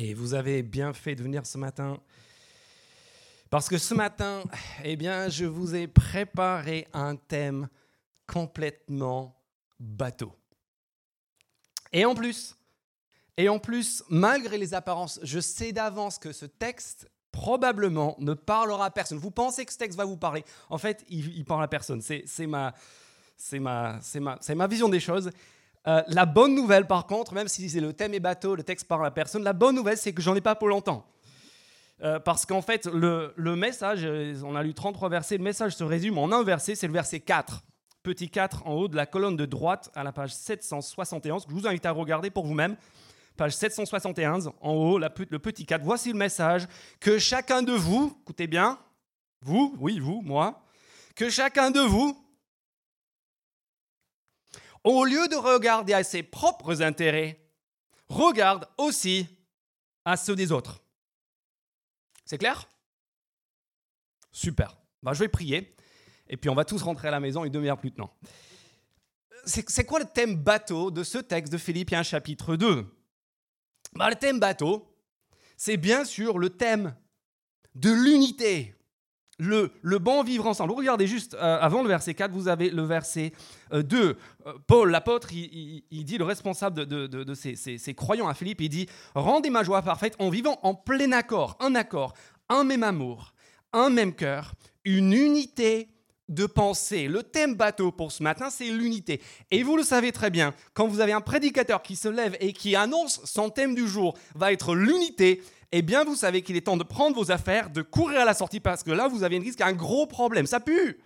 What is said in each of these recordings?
Et vous avez bien fait de venir ce matin. Parce que ce matin, eh bien, je vous ai préparé un thème complètement bateau. Et en plus, et en plus, malgré les apparences, je sais d'avance que ce texte probablement ne parlera à personne. Vous pensez que ce texte va vous parler. En fait, il, parle à personne. C'est ma, ma, ma, ma vision des choses. Euh, la bonne nouvelle, par contre, même si le thème est bateau, le texte parle à personne, la bonne nouvelle, c'est que j'en ai pas pour longtemps. Euh, parce qu'en fait, le, message, euh, on a lu 33 versets, le message se résume en un verset, c'est le verset 4. Petit 4 en haut de la colonne de droite à la page 771, que je vous invite à regarder pour vous-même. Page 771, en haut, le petit 4. Voici le message que chacun de vous, écoutez bien, vous, oui, vous, moi, que chacun de vous au lieu de regarder à ses propres intérêts, regarde aussi à ceux des autres. C'est clair? Super. Bah, je vais prier et puis on va tous rentrer à la maison une demi-heure plus tard. C'est quoi le thème bateau de ce texte de Philippiens chapitre 2 bah, Le thème bateau, c'est bien sûr le thème de l'unité le, bon vivre ensemble. Regardez juste euh, avant le verset 4, vous avez le verset 2. Euh, euh, Paul, l'apôtre, il, dit, le responsable de, ces, croyants à Philippe, il dit Rendez ma joie parfaite en vivant en plein accord, un accord, un même amour, un même cœur, une unité de pensée. Le thème bateau pour ce matin, c'est l'unité. Et vous le savez très bien, quand vous avez un prédicateur qui se lève et qui annonce son thème du jour va être l'unité, eh bien vous savez qu'il est temps de prendre vos affaires, de courir à la sortie parce que là vous avez un risque, un gros problème, ça pue.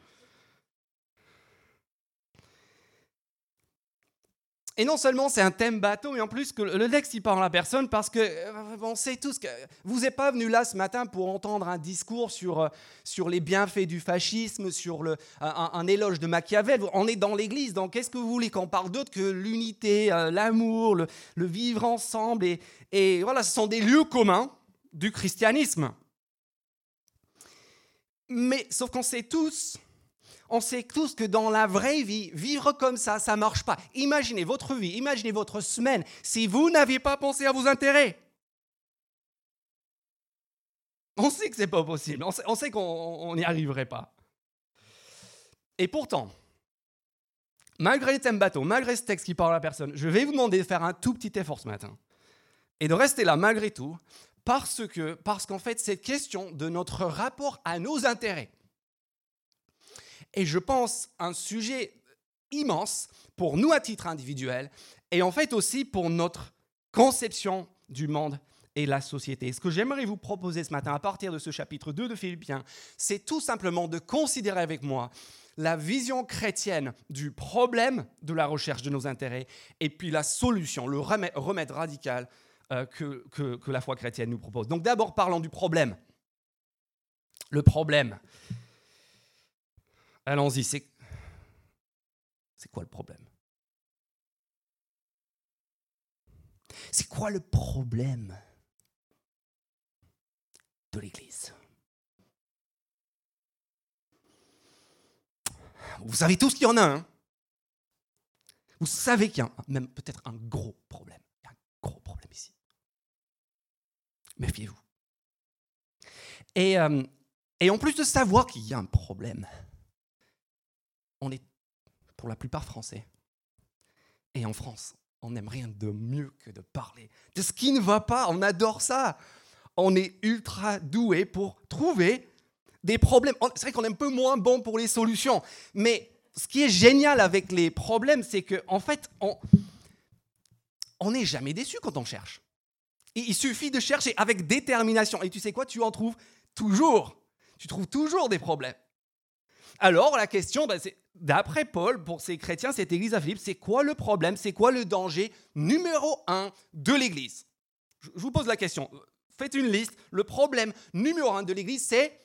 Et non seulement c'est un thème bateau, mais en plus le texte il parle à personne parce que euh, on sait tous que vous n'êtes pas venu là ce matin pour entendre un discours sur, euh, sur les bienfaits du fascisme, sur un, éloge de Machiavel. On est dans l'église, donc qu'est-ce que vous voulez qu'on parle d'autre que l'unité, euh, l'amour, le, vivre ensemble et voilà, ce sont des lieux communs du christianisme. Mais sauf qu'on sait tous on sait tous que dans la vraie vie, vivre comme ça, ça ne marche pas. Imaginez votre vie, imaginez votre semaine si vous n'aviez pas pensé à vos intérêts. On sait que ce n'est pas possible, on sait, qu'on n'y arriverait pas. Et pourtant, malgré les thèmes bateaux, malgré ce texte qui parle à personne, je vais vous demander de faire un tout petit effort ce matin et de rester là malgré tout, parce que, parce qu'en fait, cette question de notre rapport à nos intérêts, et je pense un sujet immense pour nous à titre individuel et en fait aussi pour notre conception du monde et la société. Ce que j'aimerais vous proposer ce matin à partir de ce chapitre 2 de Philippiens, c'est tout simplement de considérer avec moi la vision chrétienne du problème de la recherche de nos intérêts et puis la solution, le remède, radical euh, que, que la foi chrétienne nous propose. Donc d'abord parlons du problème. Le problème. Allons-y, c'est... C'est quoi le problème? C'est quoi le problème de l'Église? Vous savez tous qu'il y en a un. Vous savez qu'il y a même peut-être un gros problème. Il y a un gros problème ici. Méfiez-vous. Et, euh, et en plus de savoir qu'il y a un problème, on est pour la plupart français. Et en France, on n'aime rien de mieux que de parler de ce qui ne va pas. On adore ça. On est ultra doué pour trouver des problèmes. C'est vrai qu'on est un peu moins bon pour les solutions. Mais ce qui est génial avec les problèmes, c'est qu'en en fait, on n'est jamais déçu quand on cherche. il suffit de chercher avec détermination. Et tu sais quoi, tu en trouves toujours. Tu trouves toujours des problèmes. Alors la question, ben, c'est d'après Paul, pour ces chrétiens, cette église à Philippe, c'est quoi le problème C'est quoi le danger numéro un de l'église? Je vous pose la question. Faites une liste. Le problème numéro un de l'église, c'est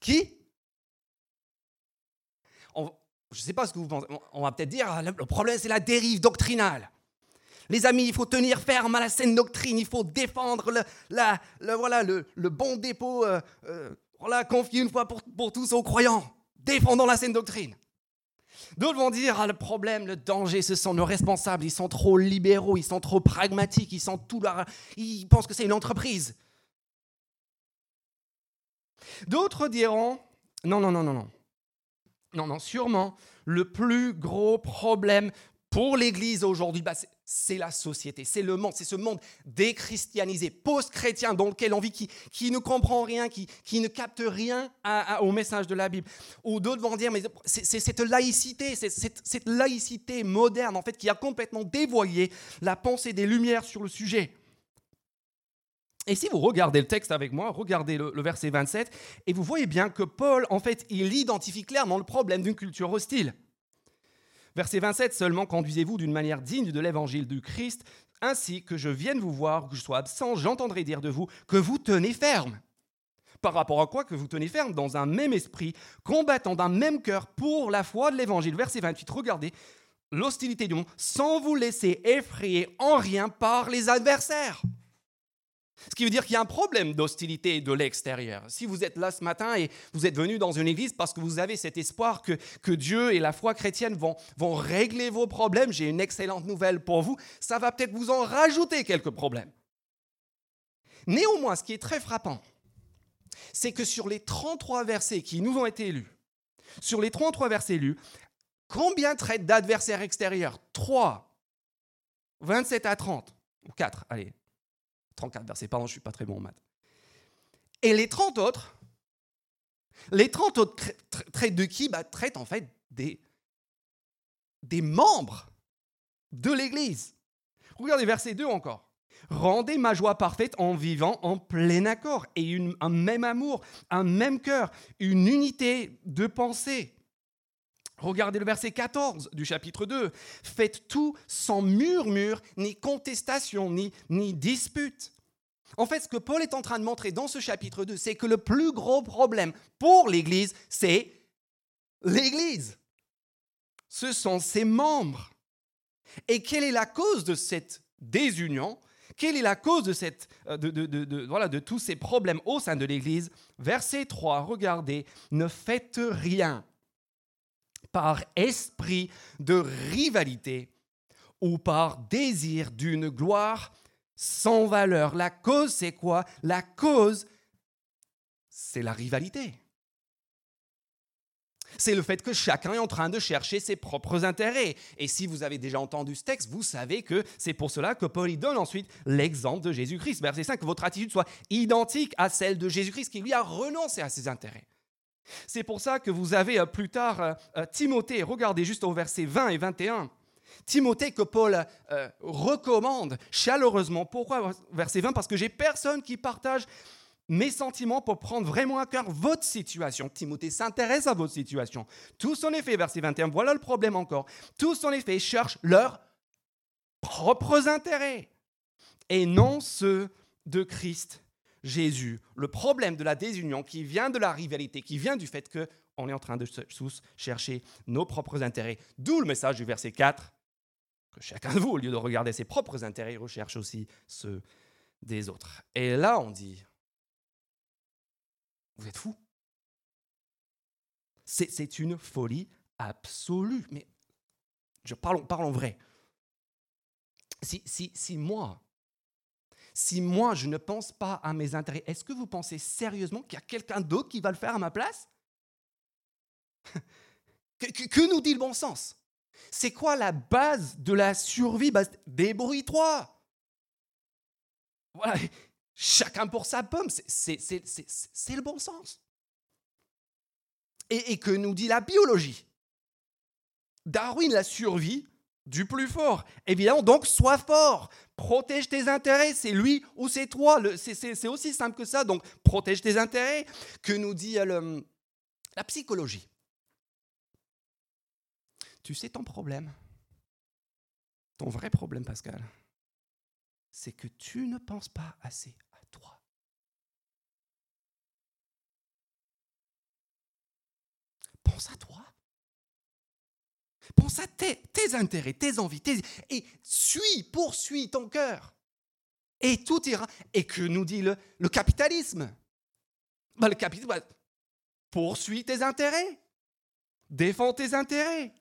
qui? Je ne sais pas ce que vous pensez. On va peut-être dire, le problème, c'est la dérive doctrinale. Les amis, il faut tenir ferme à la saine doctrine, il faut défendre le, voilà, le, bon dépôt, euh, euh, voilà, confié une fois pour, pour tous aux croyants défendant la saine doctrine. D'autres vont dire, ah, le problème, le danger, ce sont nos responsables, ils sont trop libéraux, ils sont trop pragmatiques, ils, ils pensent que c'est une entreprise. D'autres diront, non, non, non, non, non. Non, non, sûrement, le plus gros problème pour l'Église aujourd'hui, bah, c'est la société, c'est le monde, c'est ce monde déchristianisé, post-chrétien, dans lequel on vit, qui, qui ne comprend rien, qui, qui ne capte rien au message de la Bible. Ou d'autres vont dire, mais c'est cette laïcité, c'est cette laïcité moderne, en fait, qui a complètement dévoyé la pensée des Lumières sur le sujet. Et si vous regardez le texte avec moi, regardez le, le, verset 27, et vous voyez bien que Paul, en fait, il identifie clairement le problème d'une culture hostile. Verset 27, seulement conduisez-vous d'une manière digne de l'évangile du Christ, ainsi que je vienne vous voir, que je sois absent, j'entendrai dire de vous que vous tenez ferme. Par rapport à quoi que vous tenez ferme? Dans un même esprit, combattant d'un même cœur pour la foi de l'évangile. Verset 28, regardez l'hostilité du monde, sans vous laisser effrayer en rien par les adversaires. Ce qui veut dire qu'il y a un problème d'hostilité de l'extérieur. Si vous êtes là ce matin et vous êtes venu dans une église parce que vous avez cet espoir que, que Dieu et la foi chrétienne vont, vont régler vos problèmes, j'ai une excellente nouvelle pour vous, ça va peut-être vous en rajouter quelques problèmes. Néanmoins, ce qui est très frappant, c'est que sur les 33 versets qui nous ont été lus, sur les 33 versets lus, combien traitent d'adversaires extérieurs? 3, 27 à 30, ou 4, allez, 34 versets, pardon, je ne suis pas très bon en maths. Et les 30 autres, les 30 autres traitent de qui bah, Traitent en fait des, des membres de l'Église. Regardez verset 2 encore. Rendez ma joie parfaite en vivant en plein accord et un même amour, un même cœur, une unité de pensée. Regardez le verset 14 du chapitre 2. Faites tout sans murmure, ni contestation, ni, ni dispute. En fait, ce que Paul est en train de montrer dans ce chapitre 2, c'est que le plus gros problème pour l'Église, c'est l'Église. Ce sont ses membres. Et quelle est la cause de cette désunion? Quelle est la cause de, cette, euh, de, de, voilà, de tous ces problèmes au sein de l'Église? Verset 3, regardez, ne faites rien par esprit de rivalité ou par désir d'une gloire sans valeur. La cause, c'est quoi? La cause, c'est la rivalité. C'est le fait que chacun est en train de chercher ses propres intérêts. Et si vous avez déjà entendu ce texte, vous savez que c'est pour cela que Paul y donne ensuite l'exemple de Jésus-Christ. Verset 5, que votre attitude soit identique à celle de Jésus-Christ, qui lui a renoncé à ses intérêts. C'est pour ça que vous avez euh, plus tard euh, euh, Timothée, regardez juste au verset 20 et 21. Timothée que Paul recommande chaleureusement. Pourquoi verset 20 Parce que j'ai personne qui partage mes sentiments pour prendre vraiment à cœur votre situation. Timothée s'intéresse à votre situation. Tous en effet, verset 21, voilà le problème encore. Tous en effet cherchent leurs propres intérêts et non ceux de Christ Jésus, le problème de la désunion qui vient de la rivalité, qui vient du fait qu'on est en train de tous chercher nos propres intérêts. D'où le message du verset 4, que chacun de vous, au lieu de regarder ses propres intérêts, recherche aussi ceux des autres. Et là, on dit, vous êtes fous. C'est une folie absolue. Mais je parle, parle en vrai. Si, si moi, si moi je ne pense pas à mes intérêts, est-ce que vous pensez sérieusement qu'il y a quelqu'un d'autre qui va le faire à ma place? Que, nous dit le bon sens? C'est quoi la base de la survie? Bah, Débrouille-toi. Voilà, chacun pour sa pomme, c'est le bon sens. Et, et que nous dit la biologie? Darwin, la survie, du plus fort. Évidemment, donc sois fort. Protège tes intérêts, c'est lui ou c'est toi. C'est aussi simple que ça. Donc protège tes intérêts. Que nous dit euh, la psychologie Tu sais ton problème Ton vrai problème, Pascal, c'est que tu ne penses pas assez à toi. Pense à toi. Pense à tes, intérêts, tes envies, et suis, poursuis ton cœur. Et tout ira. Et que nous dit le, capitalisme? Bah, Le capitalisme, bah, poursuis tes intérêts. Défends tes intérêts.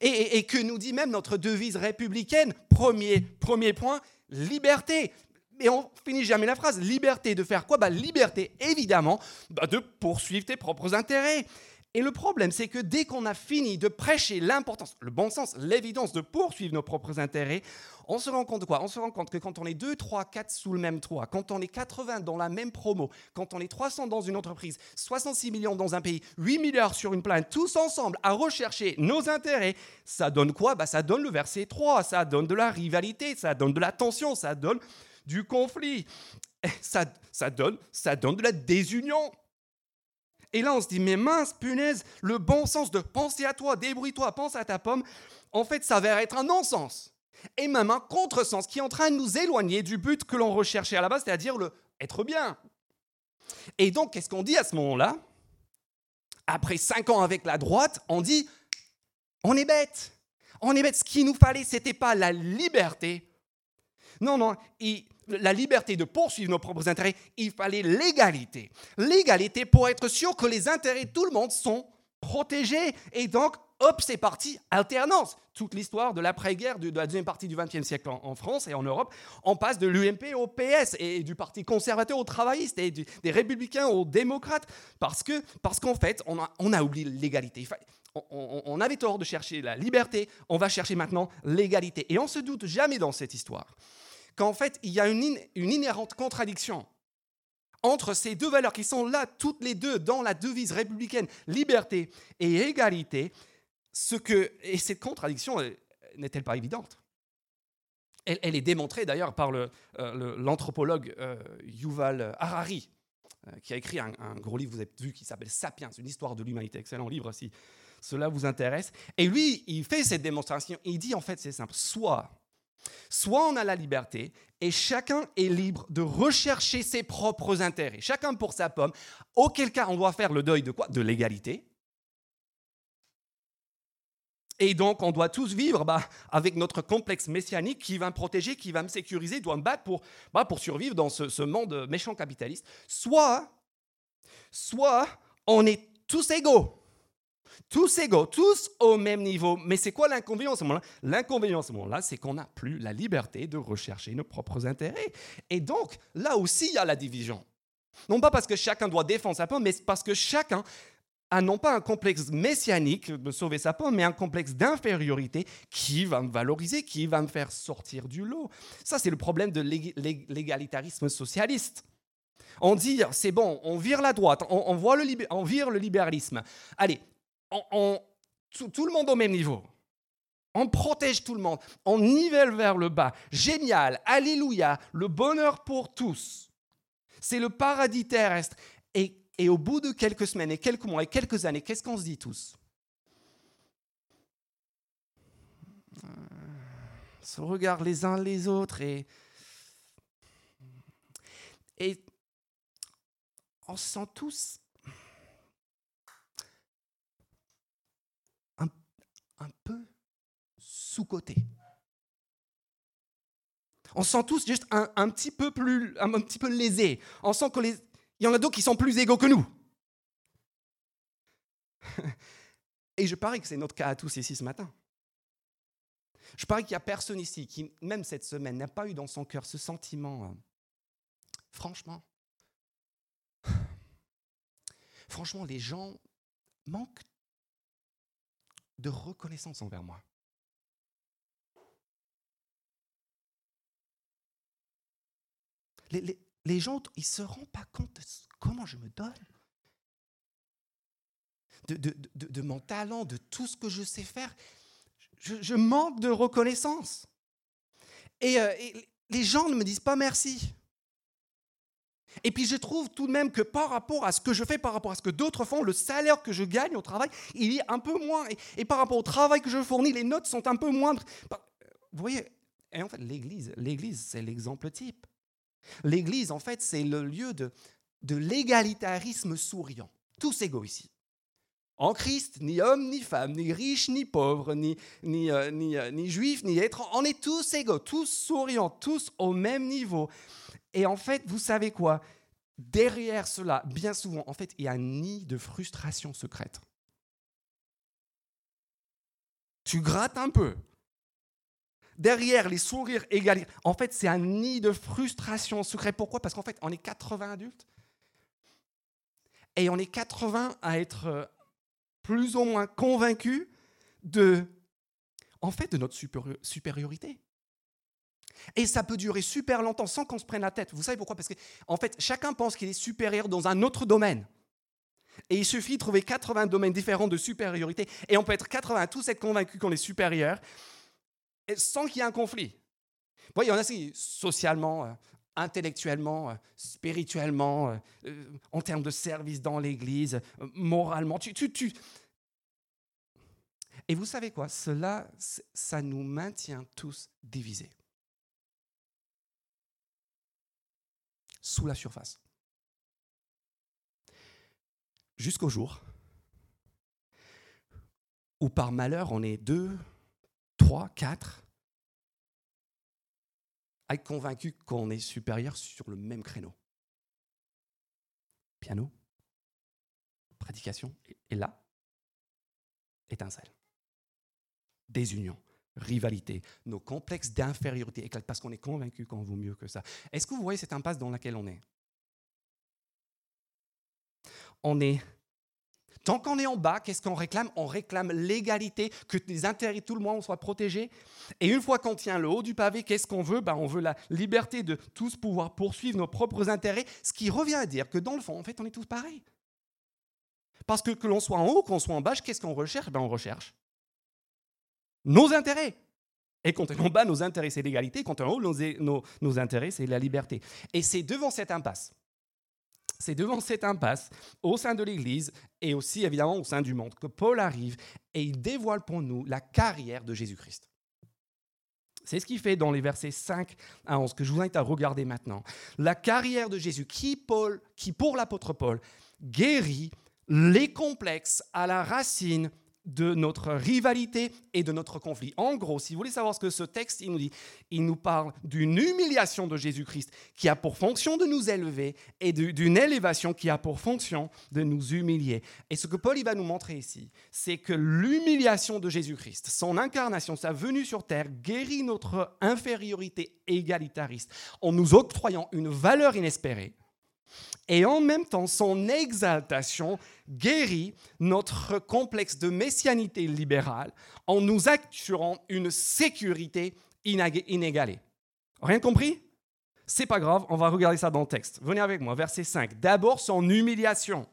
Et, que nous dit même notre devise républicaine, premier, premier point, liberté. Mais on finit jamais la phrase. Liberté de faire quoi? Bah, Liberté, évidemment, bah, de poursuivre tes propres intérêts. Et le problème, c'est que dès qu'on a fini de prêcher l'importance, le bon sens, l'évidence de poursuivre nos propres intérêts, on se rend compte quoi? On se rend compte que quand on est 2, 3, 4 sous le même toit, quand on est 80 dans la même promo, quand on est 300 dans une entreprise, 66 millions dans un pays, 8 milliards sur une planète, tous ensemble à rechercher nos intérêts, ça donne quoi? Bah, Ça donne le verset 3, ça donne de la rivalité, ça donne de la tension, ça donne du conflit, ça, ça, donne, ça donne de la désunion. Et là, on se dit, mais mince, punaise, le bon sens de penser à toi, débrouille-toi, pense à ta pomme, en fait, s'avère être un non-sens. Et même un contresens qui est en train de nous éloigner du but que l'on recherchait à la base, c'est-à-dire le être bien. Et donc, qu'est-ce qu'on dit à ce moment-là? Après cinq ans avec la droite, on dit, on est bête. On est bête. Ce qu'il nous fallait, c'était pas la liberté. Non, non. Il, la liberté de poursuivre nos propres intérêts, il fallait l'égalité. L'égalité pour être sûr que les intérêts de tout le monde sont protégés. Et donc, hop, c'est parti, alternance. Toute l'histoire de l'après-guerre, de la deuxième partie du XXe siècle en, France et en Europe, on passe de l'UMP au PS et du Parti conservateur aux travaillistes et des républicains aux démocrates. Parce qu'en parce qu'en fait, on a, oublié l'égalité. On, avait tort de chercher la liberté, on va chercher maintenant l'égalité. Et on se doute jamais dans cette histoire qu'en fait, il y a une, inhérente contradiction entre ces deux valeurs qui sont là, toutes les deux, dans la devise républicaine, liberté et égalité, ce que, et cette contradiction n'est-elle pas évidente? Elle, est démontrée d'ailleurs par euh, l'anthropologue euh, Yuval Harari, euh, qui a écrit un, un, gros livre, vous avez vu, qui s'appelle Sapiens, une histoire de l'humanité, excellent livre si cela vous intéresse. Et lui, il fait cette démonstration, il dit en fait c'est simple, soit Soit on a la liberté et chacun est libre de rechercher ses propres intérêts, chacun pour sa pomme, auquel cas on doit faire le deuil de quoi? De l'égalité. Et donc, on doit tous vivre bah, avec notre complexe messianique qui va me protéger, qui va me sécuriser, doit me battre pour, bah, pour survivre dans ce, ce monde méchant capitaliste. Soit, soit on est tous égaux tous égaux, tous au même niveau. Mais c'est quoi l'inconvénient à ce moment-là? L'inconvénient à ce moment-là, c'est qu'on n'a plus la liberté de rechercher nos propres intérêts. Et donc, là aussi, il y a la division. Non pas parce que chacun doit défendre sa pomme, mais parce que chacun a non pas un complexe messianique de sauver sa pomme, mais un complexe d'infériorité qui va me valoriser, qui va me faire sortir du lot. Ça, c'est le problème de l'égalitarisme socialiste. On dit, c'est bon, on vire la droite, on, voit on vire le libéralisme. Allez, on, tout, le monde au même niveau. On protège tout le monde. On nivelle vers le bas. Génial. Alléluia. Le bonheur pour tous. C'est le paradis terrestre. Et, et, au bout de quelques semaines et quelques mois et quelques années, qu'est-ce qu'on se dit tous? On se regarde les uns les autres et, et on se sent tous un peu sous-côté. On sent tous juste un, petit peu plus, un, petit peu lésés. On sent qu'il y en a d'autres qui sont plus égaux que nous. Et je parie que c'est notre cas à tous ici ce matin. Je parie qu'il n'y a personne ici qui, même cette semaine, n'a pas eu dans son cœur ce sentiment. Euh, franchement, franchement, les gens manquent de reconnaissance envers moi. Les, gens, ils ne se rendent pas compte de comment je me donne. De, mon talent, de tout ce que je sais faire. Je, manque de reconnaissance. Et, euh, et, les gens ne me disent pas merci. Et puis je trouve tout de même que par rapport à ce que je fais, par rapport à ce que d'autres font, le salaire que je gagne au travail, il est un peu moins. Et, par rapport au travail que je fournis, les notes sont un peu moindres. Vous voyez, en fait, l'Église, l'Église, c'est l'exemple type. L'Église, en fait, c'est le lieu de, de l'égalitarisme souriant. Tous égaux ici. En Christ, ni homme, ni femme, ni riche, ni pauvre, ni, ni, euh, ni, euh, ni juif, ni être, on est tous égaux, tous souriants, tous au même niveau. Et en fait, vous savez quoi? Derrière cela, bien souvent, en fait, il y a un nid de frustration secrète. Tu grattes un peu. Derrière les sourires égalés, en fait, c'est un nid de frustration secret. Pourquoi? Parce qu'en fait, on est 80 adultes. Et on est 80 à être euh, plus ou moins convaincus de, en fait, de notre supériorité. Et ça peut durer super longtemps sans qu'on se prenne la tête. Vous savez pourquoi? Parce que, en fait, chacun pense qu'il est supérieur dans un autre domaine. Et il suffit de trouver 80 domaines différents de supériorité. Et on peut être 80 à tous être convaincus qu'on est supérieur sans qu'il y ait un conflit. Vous voyez, on a si socialement, euh, intellectuellement, euh, spirituellement, euh, en termes de service dans l'Église, moralement. Et vous savez quoi? Cela, ça nous maintient tous divisés. Sous la surface. Jusqu'au jour où par malheur on est deux, trois, quatre, à être convaincu qu'on est supérieur sur le même créneau. Piano, prédication, et là, étincelle. Désunion, rivalité, nos complexes d'infériorité éclatent parce qu'on est convaincu qu'on vaut mieux que ça. Est-ce que vous voyez cette impasse dans laquelle on est? On est Tant qu'on est en bas, qu'est-ce qu'on réclame? On réclame l'égalité, que les intérêts de tout le monde soient protégés. Et une fois qu'on tient le haut du pavé, qu'est-ce qu'on veut? Ben, On veut la liberté de tous pouvoir poursuivre nos propres intérêts, ce qui revient à dire que dans le fond, en fait, on est tous pareils. Parce que que l'on soit en haut, qu'on soit en bas, qu'est-ce qu'on recherche? Ben, On recherche nos intérêts. Et quand on bas, nos intérêts, c'est l'égalité. Quand on est en haut, nos intérêts, c'est la liberté. Et c'est devant cette impasse c'est devant cette impasse, au sein de l'Église et aussi évidemment au sein du monde, que Paul arrive et il dévoile pour nous la carrière de Jésus-Christ. C'est ce qu'il fait dans les versets 5 à 11, que je vous invite à regarder maintenant. La carrière de Jésus, qui, Paul, qui pour l'apôtre Paul, guérit les complexes à la racine de notre rivalité et de notre conflit. En gros, si vous voulez savoir ce que ce texte il nous dit, il nous parle d'une humiliation de Jésus-Christ qui a pour fonction de nous élever et d'une élévation qui a pour fonction de nous humilier. Et ce que Paul il va nous montrer ici, c'est que l'humiliation de Jésus-Christ, son incarnation, sa venue sur terre, guérit notre infériorité égalitariste en nous octroyant une valeur inespérée et en même temps, son exaltation guérit notre complexe de messianité libérale en nous assurant une sécurité inégalée. Rien compris? C'est pas grave, on va regarder ça dans le texte. Venez avec moi, verset 5. D'abord, son humiliation.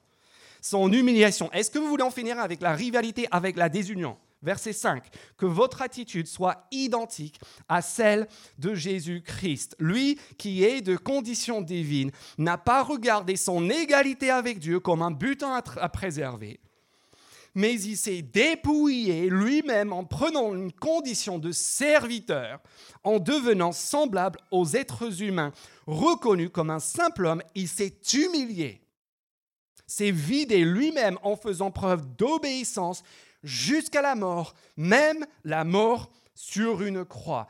Son humiliation. Est-ce que vous voulez en finir avec la rivalité, avec la désunion? Verset 5, que votre attitude soit identique à celle de Jésus-Christ. Lui qui est de condition divine n'a pas regardé son égalité avec Dieu comme un butin à, préserver, mais il s'est dépouillé lui-même en prenant une condition de serviteur, en devenant semblable aux êtres humains, reconnu comme un simple homme, il s'est humilié. S'est vidé lui-même en faisant preuve d'obéissance jusqu'à la mort, même la mort sur une croix.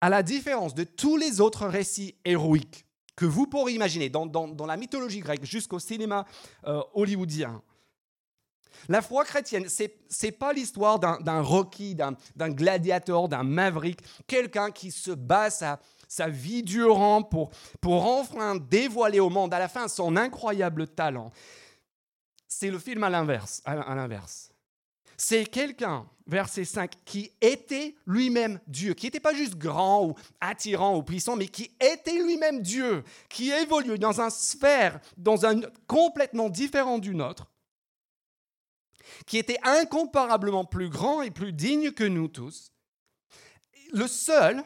À la différence de tous les autres récits héroïques que vous pourrez imaginer dans, la mythologie grecque jusqu'au cinéma euh, hollywoodien, la foi chrétienne, ce n'est pas l'histoire d'un Rocky, d'un gladiateur, d'un maverick, quelqu'un qui se bat sa, vie durant pour, pour enfin dévoiler au monde à la fin son incroyable talent. C'est le film à l'inverse. À l'inverse c'est quelqu'un, verset 5, qui était lui-même Dieu, qui n'était pas juste grand ou attirant ou puissant, mais qui était lui-même Dieu, qui évoluait dans un sphère, dans un complètement différent du nôtre, qui était incomparablement plus grand et plus digne que nous tous. Le seul,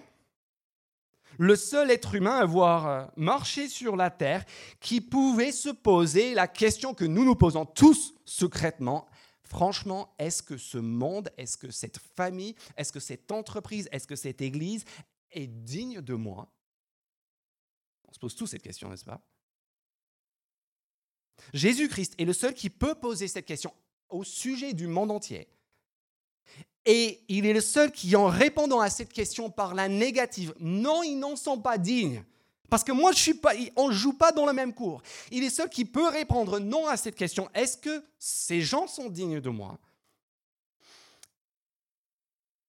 le seul être humain à avoir euh, marché sur la terre qui pouvait se poser la question que nous nous posons tous secrètement Franchement, est-ce que ce monde, est-ce que cette famille, est-ce que cette entreprise, est-ce que cette église est digne de moi? On se pose tous cette question, n'est-ce pas? Jésus-Christ est le seul qui peut poser cette question au sujet du monde entier. Et il est le seul qui, en répondant à cette question par la négative, non, ils n'en sont pas dignes, parce que moi, je suis pas, on ne joue pas dans le même cours. Il est seul qui peut répondre non à cette question. Est-ce que ces gens sont dignes de moi?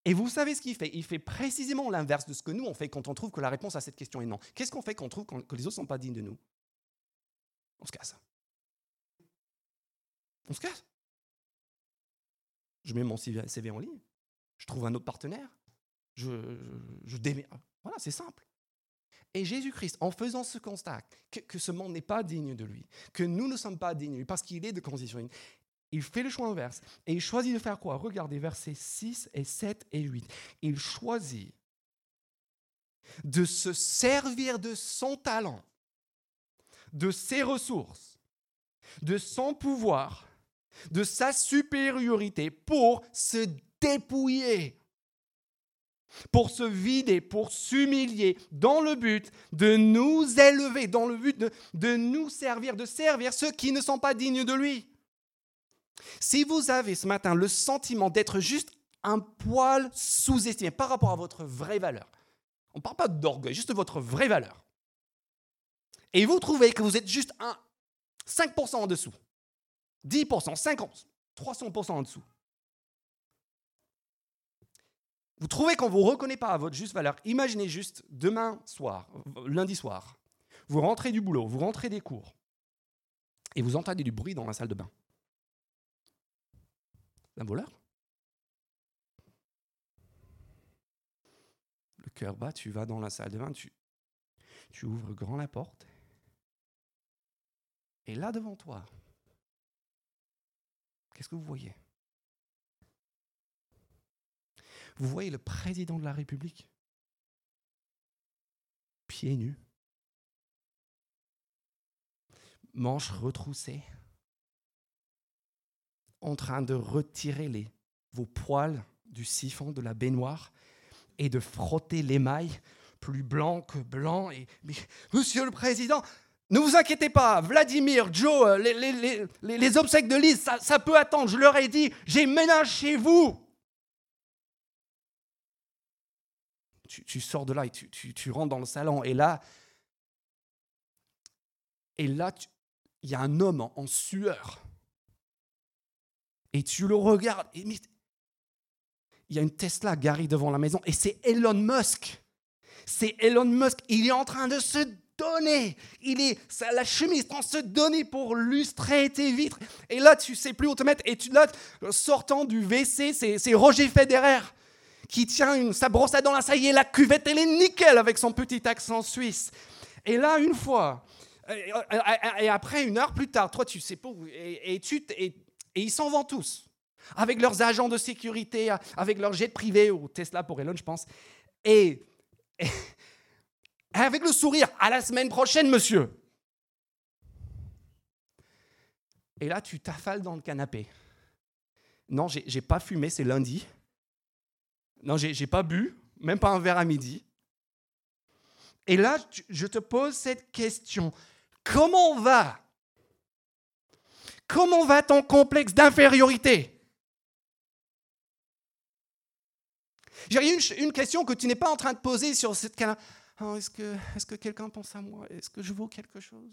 Et vous savez ce qu'il fait? Il fait précisément l'inverse de ce que nous, on fait quand on trouve que la réponse à cette question est non. Qu'est-ce qu'on fait quand on trouve que les autres ne sont pas dignes de nous? On se casse. On se casse. Je mets mon CV en ligne. Je trouve un autre partenaire. Je, je, Voilà, c'est simple. Et Jésus-Christ, en faisant ce constat que, ce monde n'est pas digne de lui, que nous ne sommes pas dignes de lui, parce qu'il est de condition, il fait le choix inverse. Et il choisit de faire quoi? Regardez versets 6 et 7 et 8. Il choisit de se servir de son talent, de ses ressources, de son pouvoir, de sa supériorité pour se dépouiller, pour se vider, pour s'humilier, dans le but de nous élever, dans le but de, nous servir, de servir ceux qui ne sont pas dignes de lui. Si vous avez ce matin le sentiment d'être juste un poil sous-estimé par rapport à votre vraie valeur, on ne parle pas d'orgueil, juste de votre vraie valeur, et vous trouvez que vous êtes juste un 5% en dessous, 10%, 50%, 300% en dessous, vous trouvez qu'on ne vous reconnaît pas à votre juste valeur, imaginez juste demain soir, lundi soir, vous rentrez du boulot, vous rentrez des cours, et vous entendez du bruit dans la salle de bain d'un voleur. Le cœur bat, tu vas dans la salle de bain, tu, tu ouvres grand la porte. Et là devant toi, qu'est-ce que vous voyez? Vous voyez le président de la République, pieds nus, manches retroussées, en train de retirer vos poils du siphon de la baignoire et de frotter l'émail plus blanc que blanc. Mais, Monsieur le Président, ne vous inquiétez pas, Vladimir, Joe, euh, les, obsèques de Lise, ça, peut attendre. Je leur ai dit, j'ai ménage chez vous. Tu, sors de là et tu, tu, tu, rentres dans le salon. Et là, et là, il y a un homme en, sueur et tu le regardes. Et, il y a une Tesla garée devant la maison et c'est Elon Musk. C'est Elon Musk. Il est en train de se donner. Il est, la chemise en se donner pour lustrer tes vitres. Et là, tu sais plus où te mettre. Et tu, là, sortant du WC, c'est Roger Federer qui tient sa brosse à dents. Là, ça y est, la cuvette, elle est nickel avec son petit accent suisse. Et là, une fois, et après, une heure plus tard, toi, tu sais pas où, et, tu, et ils s'en vont tous, avec leurs agents de sécurité, avec leur jet privé, ou Tesla pour Elon, je pense. Et, avec le sourire, à la semaine prochaine, monsieur. Et là, tu t'affales dans le canapé. Non, j'ai pas fumé, c'est lundi. Non, j'ai pas bu, même pas un verre à midi. Et là, je te pose cette question. Comment va? Comment va ton complexe d'infériorité? J'ai une, question que tu n'es pas en train de poser sur cette oh, est-ce que, est que quelqu'un pense à moi? Est-ce que je vaux quelque chose?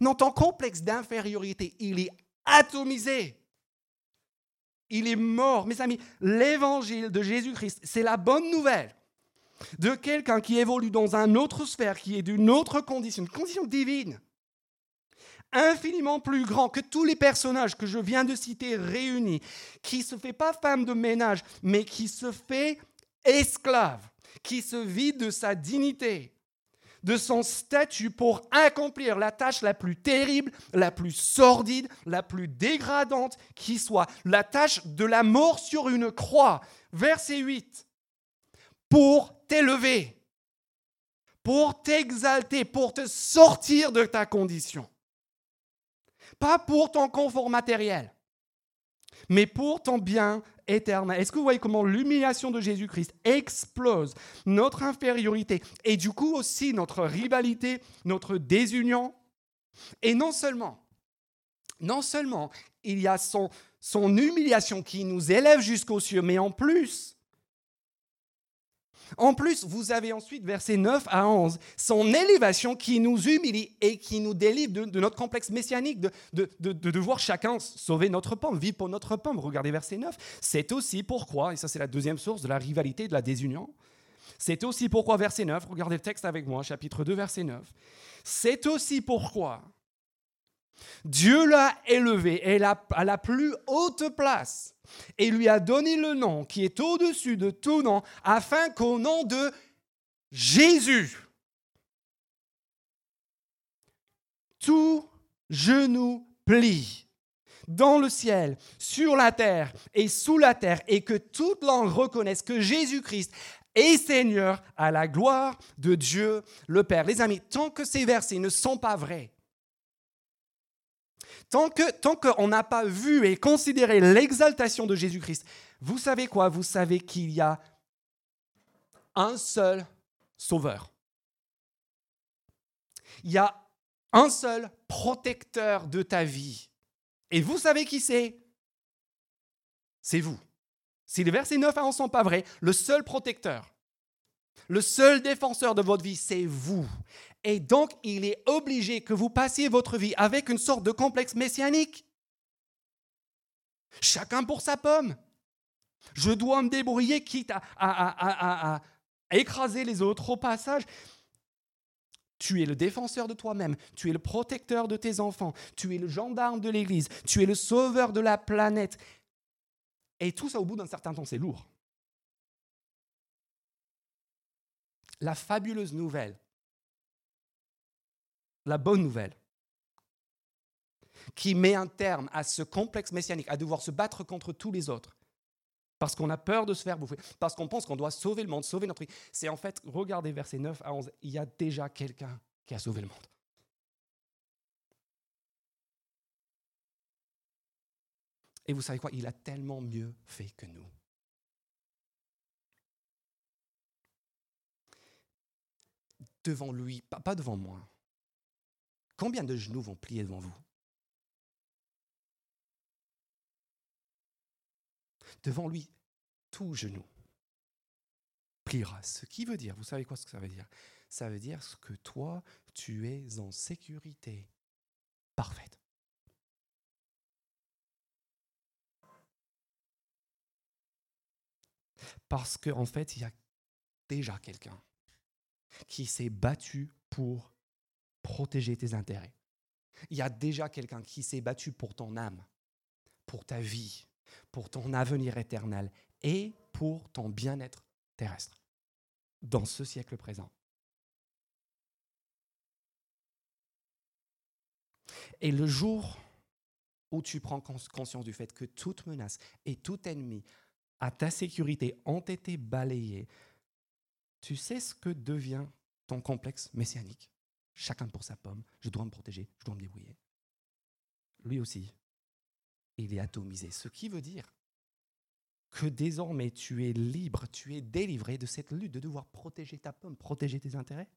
Non, ton complexe d'infériorité, il est atomisé. Il est mort. Mes amis, l'évangile de Jésus-Christ, c'est la bonne nouvelle de quelqu'un qui évolue dans un autre sphère, qui est d'une autre condition, une condition divine infiniment plus grand que tous les personnages que je viens de citer réunis, qui se fait pas femme de ménage, mais qui se fait esclave, qui se vide de sa dignité, de son statut pour accomplir la tâche la plus terrible, la plus sordide, la plus dégradante qui soit, la tâche de la mort sur une croix. Verset 8. Pour t'élever, pour t'exalter, pour te sortir de ta condition pas pour ton confort matériel, mais pour ton bien éternel. Est-ce que vous voyez comment l'humiliation de Jésus-Christ explose notre infériorité et du coup aussi notre rivalité, notre désunion? Et non seulement, non seulement il y a son, son humiliation qui nous élève jusqu'aux cieux, mais en plus, En plus, vous avez ensuite, versets 9 à 11, son élévation qui nous humilie et qui nous délivre de, notre complexe messianique de, de, devoir chacun sauver notre pomme, vivre pour notre pomme. Regardez verset 9. C'est aussi pourquoi, et ça c'est la deuxième source de la rivalité, de la désunion, c'est aussi pourquoi, verset 9, regardez le texte avec moi, chapitre 2, verset 9. C'est aussi pourquoi Dieu l'a élevé à la plus haute place et lui a donné le nom qui est au-dessus de tout nom, afin qu'au nom de Jésus, tout genou plie dans le ciel, sur la terre et sous la terre, et que toute langue reconnaisse que Jésus-Christ est Seigneur à la gloire de Dieu le Père. Les amis, tant que ces versets ne sont pas vrais, Tant que tant qu'on n'a pas vu et considéré l'exaltation de Jésus-Christ, vous savez quoi? Vous savez qu'il y a un seul sauveur. Il y a un seul protecteur de ta vie. Et vous savez qui c'est? C'est vous. Si les versets 9 à 11 sont pas vrais, le seul protecteur, le seul défenseur de votre vie, c'est vous. Et donc, il est obligé que vous passiez votre vie avec une sorte de complexe messianique. Chacun pour sa pomme. Je dois me débrouiller quitte à, à, écraser les autres au passage. Tu es le défenseur de toi-même, tu es le protecteur de tes enfants, tu es le gendarme de l'Église, tu es le sauveur de la planète. Et tout ça, au bout d'un certain temps, c'est lourd. La fabuleuse nouvelle, la bonne nouvelle, qui met un terme à ce complexe messianique, à devoir se battre contre tous les autres, parce qu'on a peur de se faire bouffer, parce qu'on pense qu'on doit sauver le monde, sauver notre vie. C'est en fait, regardez versets 9 à 11, il y a déjà quelqu'un qui a sauvé le monde. Et vous savez quoi? Il a tellement mieux fait que nous. Devant lui, pas devant moi, Combien de genoux vont plier devant vous? Devant lui, tout genou pliera. Ce qui veut dire, vous savez quoi ce que ça veut dire? Ça veut dire que toi, tu es en sécurité parfaite. Parce qu'en fait, il y a déjà quelqu'un qui s'est battu pour protéger tes intérêts. Il y a déjà quelqu'un qui s'est battu pour ton âme, pour ta vie, pour ton avenir éternel et pour ton bien-être terrestre dans ce siècle présent. Et le jour où tu prends conscience du fait que toute menace et tout ennemi à ta sécurité ont été balayés, tu sais ce que devient ton complexe messianique? Chacun pour sa pomme, je dois me protéger, je dois me débrouiller. Lui aussi, il est atomisé, ce qui veut dire que désormais tu es libre, tu es délivré de cette lutte de devoir protéger ta pomme, protéger tes intérêts.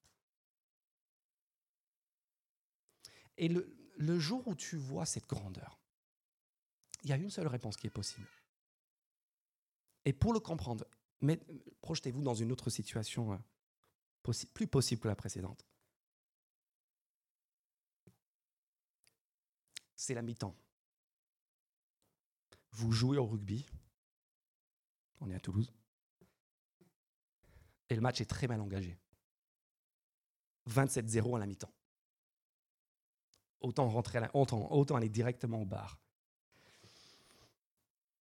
Et le, jour où tu vois cette grandeur, il y a une seule réponse qui est possible. Et pour le comprendre, projetez-vous dans une autre situation euh, plus possible que la précédente. c'est la mi-temps. Vous jouez au rugby. On est à Toulouse. Et le match est très mal engagé. 27-0 à la mi-temps. Autant, autant aller directement au bar.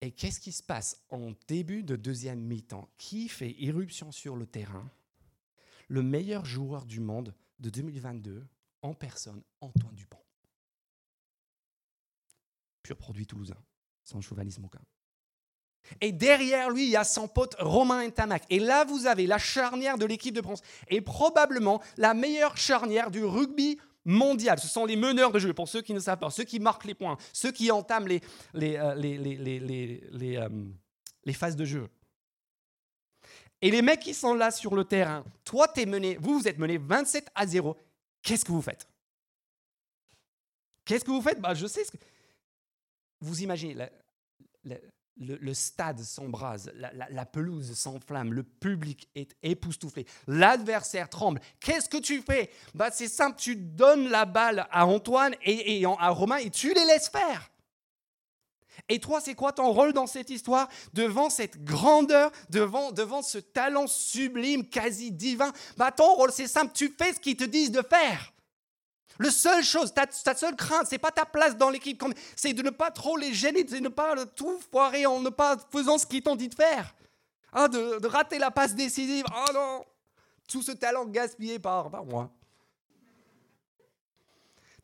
Et qu'est-ce qui se passe en début de deuxième mi-temps? Qui fait irruption sur le terrain? Le meilleur joueur du monde de 2022 en personne, Antoine Dupont pur produit toulousain, sans chauvinisme aucun. Et derrière lui, il y a son pote Romain Ntamak. Et là, vous avez la charnière de l'équipe de France. Et probablement la meilleure charnière du rugby mondial. Ce sont les meneurs de jeu, pour ceux qui ne savent pas, ceux qui marquent les points, ceux qui entament les, euh, euh, phases de jeu. Et les mecs qui sont là sur le terrain, toi, tu es mené, vous, vous êtes mené 27 à 0. Qu'est-ce que vous faites? Qu'est-ce que vous faites? Bah, Je sais ce que vous imaginez le, stade s'embrase, la, pelouse s'enflamme, le public est époustouflé, l'adversaire tremble. Qu'est-ce que tu fais? Bah, C'est simple, tu donnes la balle à Antoine et, et à Romain et tu les laisses faire. Et toi, c'est quoi ton rôle dans cette histoire? Devant cette grandeur, devant, devant ce talent sublime, quasi divin, bah, ton rôle, c'est simple, tu fais ce qu'ils te disent de faire. Le seule chose, ta, seule crainte, c'est pas ta place dans l'équipe, c'est de ne pas trop les gêner, de ne pas tout foirer en ne pas faisant ce qu'ils t'ont dit de faire. Ah, de, rater la passe décisive. Oh non Tout ce talent gaspillé par, par moi.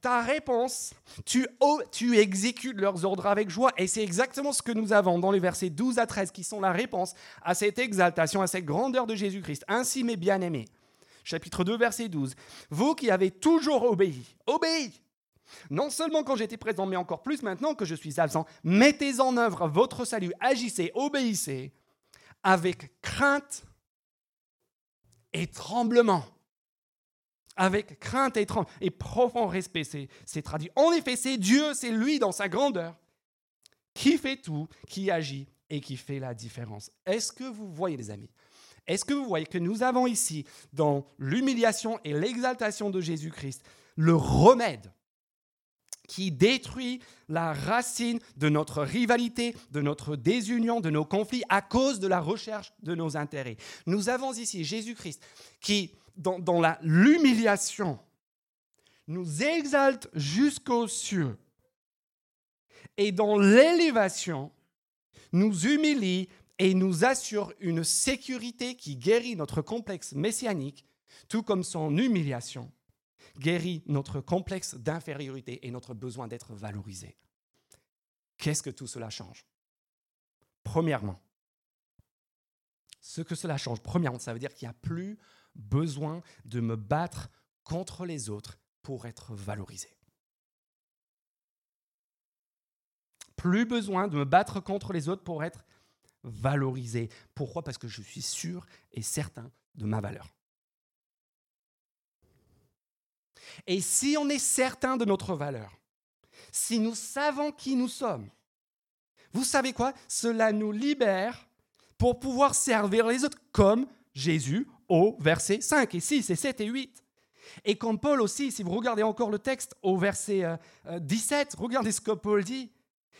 Ta réponse, tu, tu exécutes leurs ordres avec joie. Et c'est exactement ce que nous avons dans les versets 12 à 13 qui sont la réponse à cette exaltation, à cette grandeur de Jésus-Christ. Ainsi, mes bien-aimés, chapitre 2, verset 12. Vous qui avez toujours obéi, obéi, non seulement quand j'étais présent, mais encore plus maintenant que je suis absent, mettez en œuvre votre salut, agissez, obéissez avec crainte et tremblement. Avec crainte et tremblement et profond respect, c'est traduit. En effet, c'est Dieu, c'est lui dans sa grandeur, qui fait tout, qui agit et qui fait la différence. Est-ce que vous voyez, les amis est-ce que vous voyez que nous avons ici, dans l'humiliation et l'exaltation de Jésus-Christ, le remède qui détruit la racine de notre rivalité, de notre désunion, de nos conflits à cause de la recherche de nos intérêts? Nous avons ici Jésus-Christ qui, dans, l'humiliation, nous exalte jusqu'aux cieux et dans l'élévation, nous humilie et nous assure une sécurité qui guérit notre complexe messianique, tout comme son humiliation guérit notre complexe d'infériorité et notre besoin d'être valorisé. Qu'est-ce que tout cela change? Premièrement, ce que cela change, premièrement, ça veut dire qu'il n'y a plus besoin de me battre contre les autres pour être valorisé. Plus besoin de me battre contre les autres pour être valoriser. Pourquoi? Parce que je suis sûr et certain de ma valeur. Et si on est certain de notre valeur, si nous savons qui nous sommes, vous savez quoi? Cela nous libère pour pouvoir servir les autres comme Jésus au verset 5 et 6 et 7 et 8. Et comme Paul aussi, si vous regardez encore le texte au verset 17, euh, euh, regardez ce que Paul dit.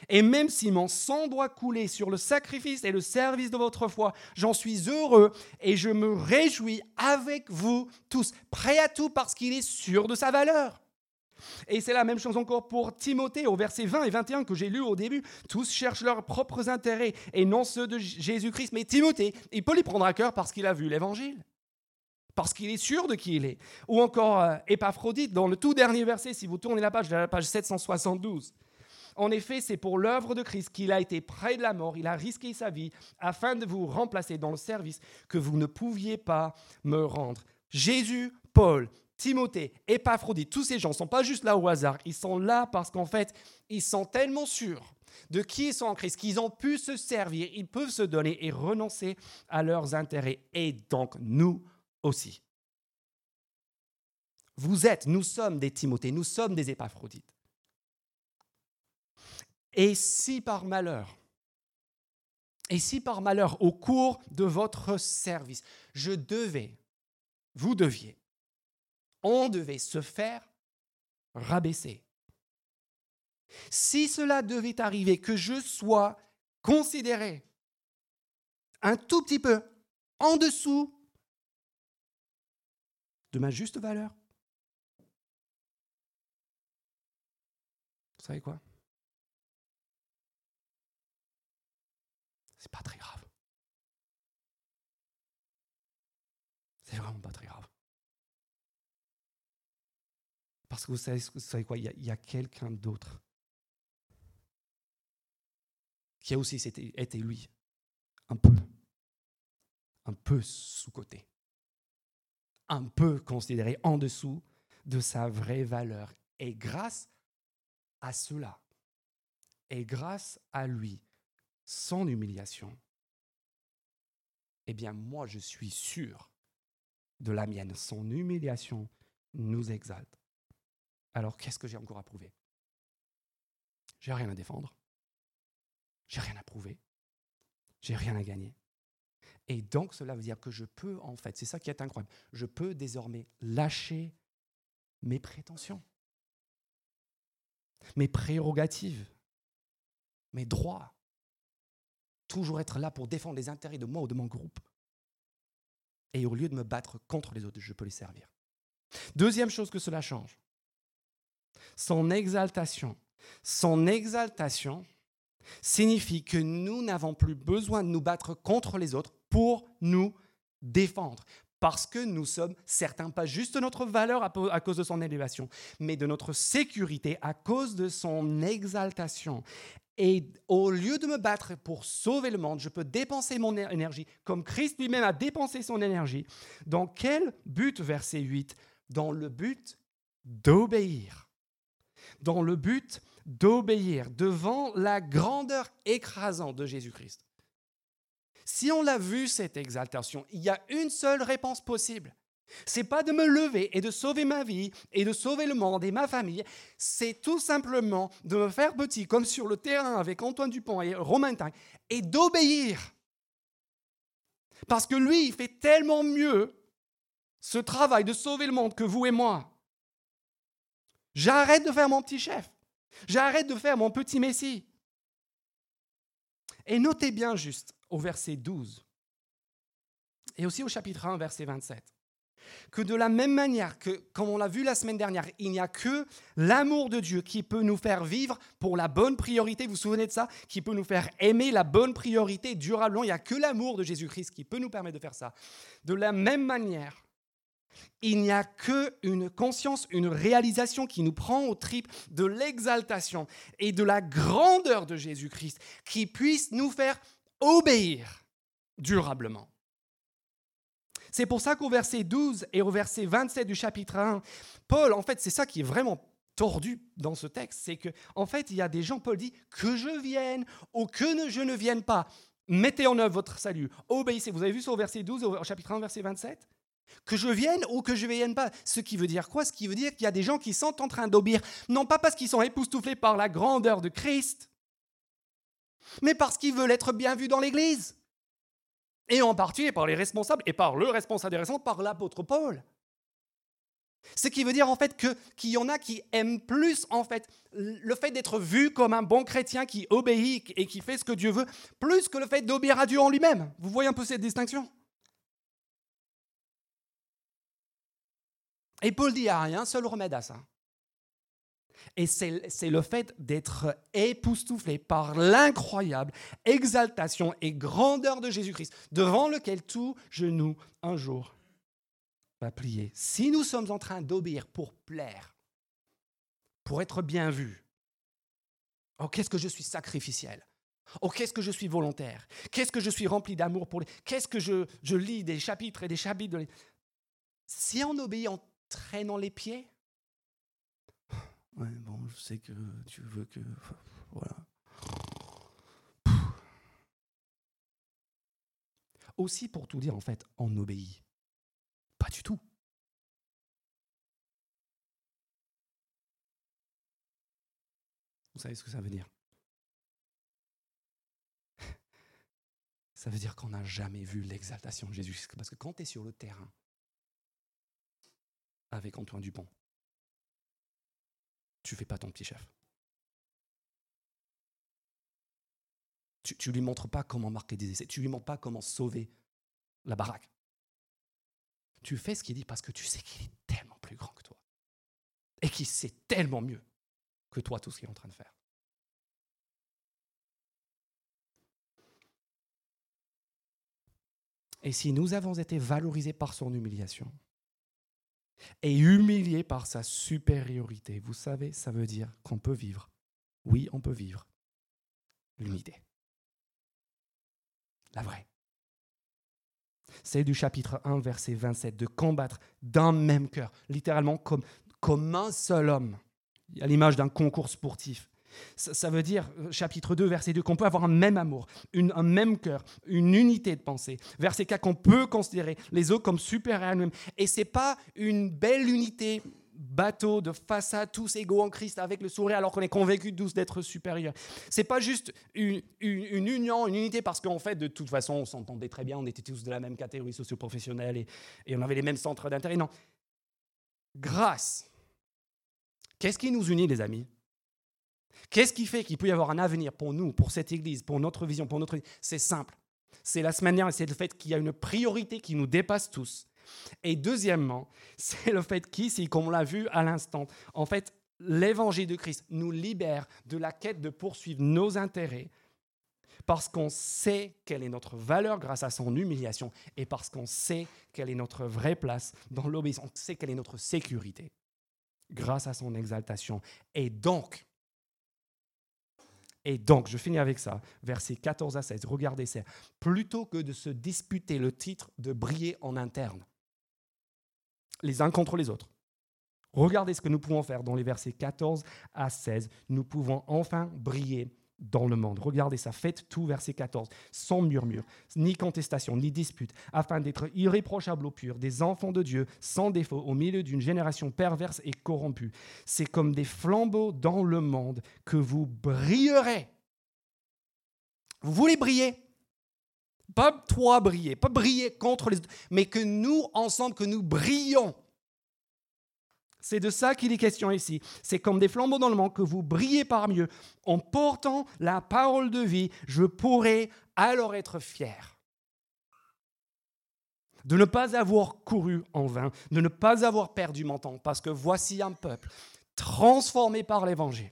Et même si mon sang doit couler sur le sacrifice et le service de votre foi, j'en suis heureux et je me réjouis avec vous tous, prêt à tout parce qu'il est sûr de sa valeur. Et c'est la même chose encore pour Timothée au verset 20 et 21 que j'ai lu au début. Tous cherchent leurs propres intérêts et non ceux de Jésus-Christ. Mais Timothée, il peut les prendre à cœur parce qu'il a vu l'évangile parce qu'il est sûr de qui il est. Ou encore euh, Épaphrodite, dans le tout dernier verset, si vous tournez la page, la page 772. En effet, c'est pour l'œuvre de Christ qu'il a été près de la mort, il a risqué sa vie afin de vous remplacer dans le service que vous ne pouviez pas me rendre. Jésus, Paul, Timothée, Épaphrodite, tous ces gens ne sont pas juste là au hasard, ils sont là parce qu'en fait, ils sont tellement sûrs de qui ils sont en Christ, qu'ils ont pu se servir, ils peuvent se donner et renoncer à leurs intérêts. Et donc, nous aussi. Vous êtes, nous sommes des Timothée, nous sommes des Épaphrodites. Et si par malheur, et si par malheur, au cours de votre service, je devais, vous deviez, on devait se faire rabaisser. Si cela devait arriver, que je sois considéré un tout petit peu en dessous de ma juste valeur, vous savez quoi? C'est pas très grave. C'est vraiment pas très grave. Parce que vous savez, quoi, il y a, quelqu'un d'autre qui a aussi été, été lui, un peu, un peu sous-côté, un peu considéré en dessous de sa vraie valeur. Et grâce à cela, et grâce à lui, son humiliation, eh bien moi je suis sûr de la mienne. Son humiliation nous exalte. Alors qu'est-ce que j'ai encore à prouver? J'ai rien à défendre. J'ai rien à prouver. j'ai rien à gagner. Et donc, cela veut dire que je peux, en fait, c'est ça qui est incroyable, je peux désormais lâcher mes prétentions, mes prérogatives, mes droits. Toujours être là pour défendre les intérêts de moi ou de mon groupe. Et au lieu de me battre contre les autres, je peux les servir. Deuxième chose que cela change, son exaltation. Son exaltation signifie que nous n'avons plus besoin de nous battre contre les autres pour nous défendre. Parce que nous sommes certains, pas juste de notre valeur à cause de son élévation, mais de notre sécurité à cause de son exaltation. Et au lieu de me battre pour sauver le monde, je peux dépenser mon énergie comme Christ lui-même a dépensé son énergie. Dans quel but, verset 8 Dans le but d'obéir. Dans le but d'obéir devant la grandeur écrasante de Jésus-Christ. Si on l'a vu, cette exaltation, il y a une seule réponse possible. C'est pas de me lever et de sauver ma vie et de sauver le monde et ma famille. C'est tout simplement de me faire petit, comme sur le terrain avec Antoine Dupont et Romain Tang, et d'obéir. Parce que lui, il fait tellement mieux ce travail de sauver le monde que vous et moi. J'arrête de faire mon petit chef. J'arrête de faire mon petit messie. Et notez bien juste au verset 12 et aussi au chapitre 1, verset 27 que de la même manière que, comme on l'a vu la semaine dernière, il n'y a que l'amour de Dieu qui peut nous faire vivre pour la bonne priorité, vous vous souvenez de ça? Qui peut nous faire aimer la bonne priorité durablement. Il n'y a que l'amour de Jésus-Christ qui peut nous permettre de faire ça. De la même manière, il n'y a qu'une conscience, une réalisation qui nous prend au trip de l'exaltation et de la grandeur de Jésus-Christ qui puisse nous faire obéir durablement. C'est pour ça qu'au verset 12 et au verset 27 du chapitre 1, Paul, en fait, c'est ça qui est vraiment tordu dans ce texte, c'est que en fait, il y a des gens, Paul dit, que je vienne ou que je ne vienne pas, mettez en œuvre votre salut, obéissez. Vous avez vu sur au verset 12, au chapitre 1, verset 27 que je vienne ou que je ne vienne pas. Ce qui veut dire quoi? Ce qui veut dire qu'il y a des gens qui sont en train d'obéir, non pas parce qu'ils sont époustouflés par la grandeur de Christ, mais parce qu'ils veulent être bien vus dans l'Église et en particulier par les responsables et par le responsable des par l'apôtre Paul. Ce qui veut dire en fait qu'il y en a qui aiment plus en fait le fait d'être vu comme un bon chrétien qui obéit et qui fait ce que Dieu veut, plus que le fait d'obéir à Dieu en lui-même. Vous voyez un peu cette distinction? Et Paul dit, il n'y a rien seul remède à ça. Et c'est le fait d'être époustouflé par l'incroyable exaltation et grandeur de Jésus-Christ, devant lequel tout genou un jour va plier. Si nous sommes en train d'obéir pour plaire, pour être bien vu, oh qu'est-ce que je suis sacrificiel? Oh, qu'est-ce que je suis volontaire? Qu'est-ce que je suis rempli d'amour pour les... Qu'est-ce que je, je, lis des chapitres et des chapitres de... Si on obéit en traînant les pieds, Ouais, bon, je sais que tu veux que. Voilà. Aussi, pour tout dire, en fait, on obéit. Pas du tout. Vous savez ce que ça veut dire? Ça veut dire qu'on n'a jamais vu l'exaltation de Jésus. Parce que quand tu es sur le terrain avec Antoine Dupont, tu fais pas ton petit chef. Tu ne lui montres pas comment marquer des essais. Tu lui montres pas comment sauver la baraque. Tu fais ce qu'il dit parce que tu sais qu'il est tellement plus grand que toi. Et qu'il sait tellement mieux que toi tout ce qu'il est en train de faire. Et si nous avons été valorisés par son humiliation, et humilié par sa supériorité. Vous savez, ça veut dire qu'on peut vivre. Oui, on peut vivre l'unité. La vraie. C'est du chapitre 1, verset 27, de combattre d'un même cœur, littéralement comme, comme un seul homme, à l'image d'un concours sportif. Ça, veut dire, euh, chapitre 2, verset 2, qu'on peut avoir un même amour, un même cœur, une unité de pensée. Verset 4, qu'on peut considérer les autres comme supérieurs à nous-mêmes. Et ce n'est pas une belle unité bateau de façade, tous égaux en Christ, avec le sourire, alors qu'on est convaincu tous d'être supérieurs. C'est pas juste une, union, une unité, parce qu'en fait, de toute façon, on s'entendait très bien, on était tous de la même catégorie socio-professionnelle et on avait les mêmes centres d'intérêt. Non. Grâce. Qu'est-ce qui nous unit, les amis? Qu'est-ce qui fait qu'il peut y avoir un avenir pour nous, pour cette Église, pour notre vision, pour notre... C'est simple. C'est la semaine dernière, c'est le fait qu'il y a une priorité qui nous dépasse tous. Et deuxièmement, c'est le fait qu'ici, comme on l'a vu à l'instant, en fait, l'évangile de Christ nous libère de la quête de poursuivre nos intérêts parce qu'on sait quelle est notre valeur grâce à son humiliation et parce qu'on sait quelle est notre vraie place dans l'obéissance, on sait quelle est notre sécurité grâce à son exaltation. Et donc, et donc, je finis avec ça, versets 14 à 16. Regardez ça. Plutôt que de se disputer le titre de briller en interne, les uns contre les autres, regardez ce que nous pouvons faire dans les versets 14 à 16. Nous pouvons enfin briller dans le monde. Regardez ça, faites tout, verset 14, sans murmure, ni contestation, ni dispute, afin d'être irréprochables au pur, des enfants de Dieu, sans défaut, au milieu d'une génération perverse et corrompue. C'est comme des flambeaux dans le monde que vous brillerez. Vous voulez briller? Pas toi briller, pas briller contre les autres, mais que nous, ensemble, que nous brillons c'est de ça qu'il est question ici. C'est comme des flambeaux dans le monde que vous brillez par mieux. En portant la parole de vie, je pourrai alors être fier. De ne pas avoir couru en vain, de ne pas avoir perdu mon temps, parce que voici un peuple transformé par l'évangile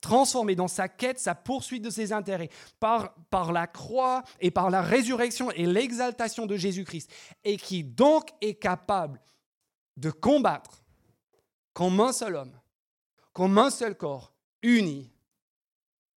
transformé dans sa quête, sa poursuite de ses intérêts, par, par la croix et par la résurrection et l'exaltation de Jésus-Christ, et qui donc est capable de combattre comme un seul homme, comme un seul corps, uni,